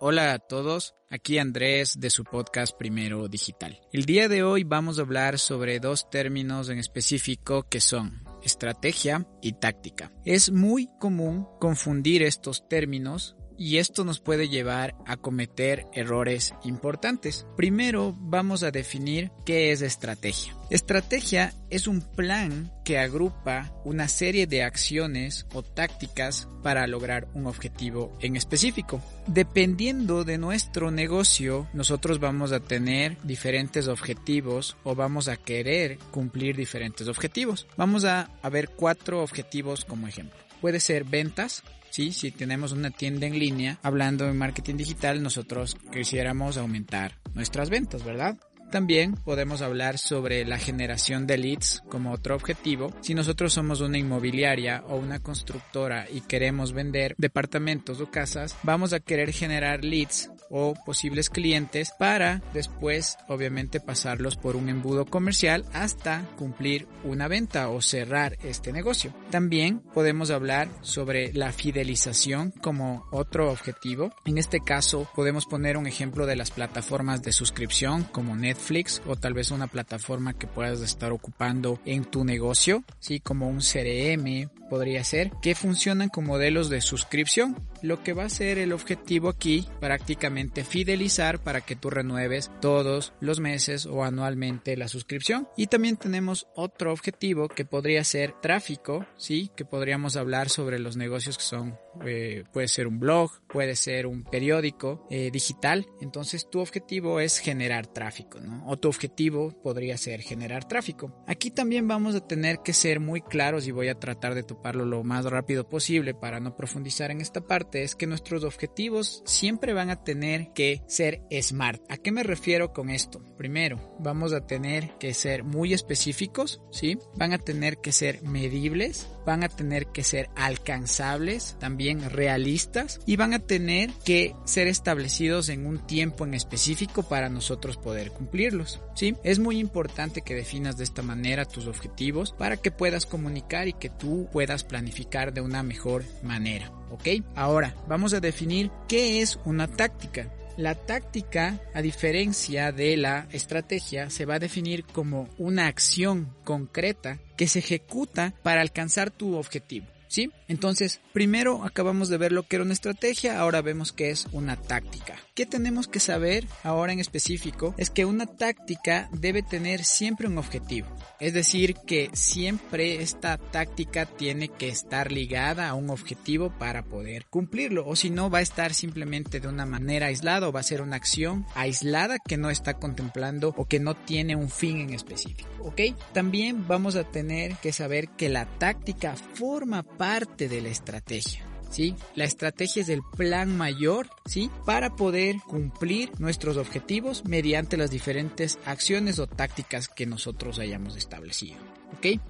Hola a todos, aquí Andrés de su podcast Primero Digital. El día de hoy vamos a hablar sobre dos términos en específico que son estrategia y táctica. Es muy común confundir estos términos y esto nos puede llevar a cometer errores importantes. Primero vamos a definir qué es estrategia. Estrategia es un plan que agrupa una serie de acciones o tácticas para lograr un objetivo en específico. Dependiendo de nuestro negocio, nosotros vamos a tener diferentes objetivos o vamos a querer cumplir diferentes objetivos. Vamos a, ver cuatro objetivos como ejemplo. Puede ser ventas, ¿sí? Si tenemos una tienda en línea, hablando de marketing digital, nosotros quisiéramos aumentar nuestras ventas, ¿verdad? También podemos hablar sobre la generación de leads como otro objetivo. Si nosotros somos una inmobiliaria o una constructora y queremos vender departamentos o casas, vamos a querer generar leads o posibles clientes para después obviamente pasarlos por un embudo comercial hasta cumplir una venta o cerrar este negocio. También podemos hablar sobre la fidelización como otro objetivo. En este caso podemos poner un ejemplo de las plataformas de suscripción como Netflix o tal vez una plataforma que puedas estar ocupando en tu negocio, sí, como un CRM podría ser, que funcionan con modelos de suscripción. Lo que va a ser el objetivo aquí prácticamente fidelizar para que tú renueves todos los meses o anualmente la suscripción. Y también tenemos otro objetivo que podría ser tráfico, sí, que podríamos hablar sobre los negocios que son, eh, puede ser un blog, puede ser un periódico eh, digital. Entonces tu objetivo es generar tráfico, ¿no? O tu objetivo podría ser generar tráfico. Aquí también vamos a tener que ser muy claros y voy a tratar de toparlo lo más rápido posible para no profundizar en esta parte, es que nuestros objetivos siempre van a tener que ser smart. ¿A qué me refiero con esto? Primero, vamos a tener que ser muy específicos, ¿sí? Van a tener que ser medibles, van a tener que ser alcanzables, también realistas y van a tener que ser establecidos en un tiempo en específico para nosotros poder cumplirlos, ¿sí? Es muy importante que definas de esta manera tus objetivos para que puedas comunicar y que tú puedas puedas planificar de una mejor manera. ¿Ok? Ahora, vamos a definir qué es una táctica. La táctica, a diferencia de la estrategia, se va a definir como una acción concreta que se ejecuta para alcanzar tu objetivo. ¿Sí? Entonces, primero acabamos de ver lo que era una estrategia, ahora vemos que es una táctica. ¿Qué tenemos que saber ahora en específico? Es que una táctica debe tener siempre un objetivo. Es decir, que siempre esta táctica tiene que estar ligada a un objetivo para poder cumplirlo. O si no, va a estar simplemente de una manera aislada o va a ser una acción aislada que no está contemplando o que no tiene un fin en específico. ¿Ok? También vamos a tener que saber que la táctica forma parte de la estrategia. ¿sí? La estrategia es el plan mayor, ¿sí? Para poder cumplir nuestros objetivos mediante las diferentes acciones o tácticas que nosotros hayamos establecido.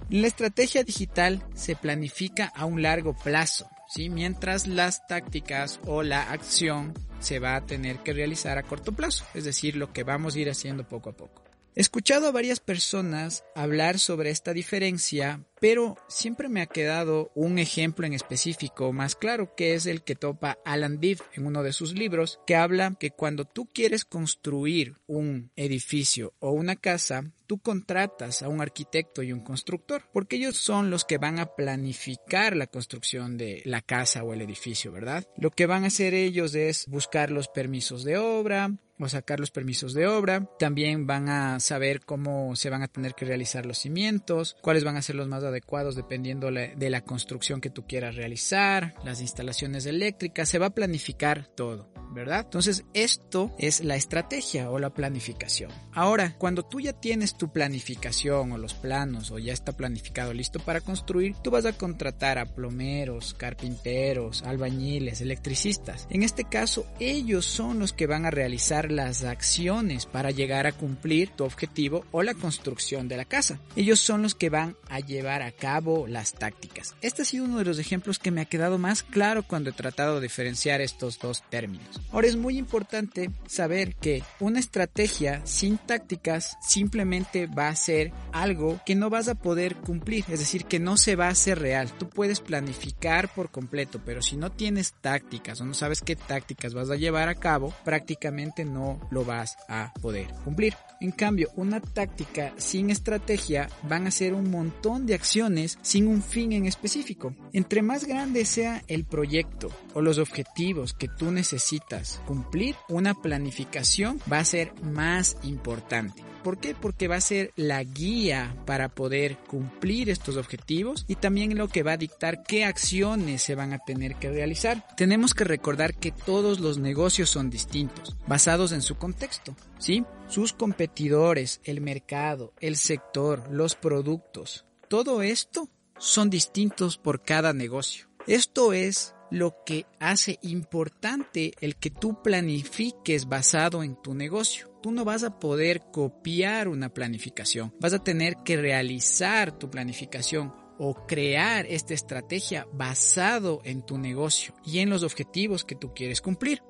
La estrategia digital se planifica a un largo plazo, ¿sí? Mientras las tácticas o la acción se va a tener que realizar a corto plazo, es decir, lo que vamos a ir haciendo poco a poco. He escuchado a varias personas hablar sobre esta diferencia, pero siempre me ha quedado un ejemplo en específico más claro, que es el que topa Alan Beef en uno de sus libros, que habla que cuando tú quieres construir un edificio o una casa, tú contratas a un arquitecto y un constructor, porque ellos son los que van a planificar la construcción de la casa o el edificio, ¿verdad? Lo que van a hacer ellos es buscar los permisos de obra, o sacar los permisos de obra. También van a saber cómo se van a tener que realizar los cimientos, cuáles van a ser los más adecuados dependiendo de la construcción que tú quieras realizar, las instalaciones eléctricas, se va a planificar todo. ¿Verdad? Entonces, esto es la estrategia o la planificación. Ahora, cuando tú ya tienes tu planificación o los planos o ya está planificado listo para construir, tú vas a contratar a plomeros, carpinteros, albañiles, electricistas. En este caso, ellos son los que van a realizar las acciones para llegar a cumplir tu objetivo o la construcción de la casa. Ellos son los que van a llevar a cabo las tácticas. Este ha sido uno de los ejemplos que me ha quedado más claro cuando he tratado de diferenciar estos dos términos. Ahora es muy importante saber que una estrategia sin tácticas simplemente va a ser algo que no vas a poder cumplir, es decir, que no se va a hacer real. Tú puedes planificar por completo, pero si no tienes tácticas o no sabes qué tácticas vas a llevar a cabo, prácticamente no lo vas a poder cumplir. En cambio, una táctica sin estrategia van a ser un montón de acciones sin un fin en específico. Entre más grande sea el proyecto o los objetivos que tú necesitas cumplir, una planificación va a ser más importante. ¿Por qué? Porque va a ser la guía para poder cumplir estos objetivos y también lo que va a dictar qué acciones se van a tener que realizar. Tenemos que recordar que todos los negocios son distintos, basados en su contexto, ¿sí? Sus competidores, el mercado, el sector, los productos, todo esto son distintos por cada negocio. Esto es lo que hace importante el que tú planifiques basado en tu negocio. Tú no vas a poder copiar una planificación, vas a tener que realizar tu planificación o crear esta estrategia basado en tu negocio y en los objetivos que tú quieres cumplir.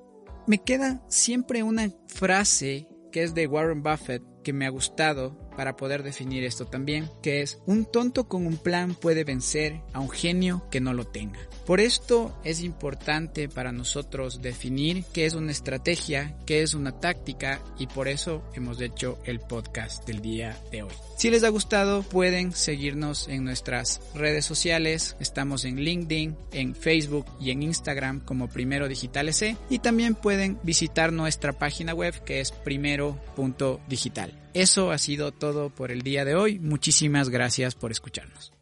Me queda siempre una frase que es de Warren Buffett que me ha gustado para poder definir esto también, que es un tonto con un plan puede vencer a un genio que no lo tenga. Por esto es importante para nosotros definir qué es una estrategia, qué es una táctica y por eso hemos hecho el podcast del día de hoy. Si les ha gustado pueden seguirnos en nuestras redes sociales, estamos en LinkedIn, en Facebook y en Instagram como Primero Digital S y también pueden visitar nuestra página web que es primero.digital. Eso ha sido todo por el día de hoy. Muchísimas gracias por escucharnos.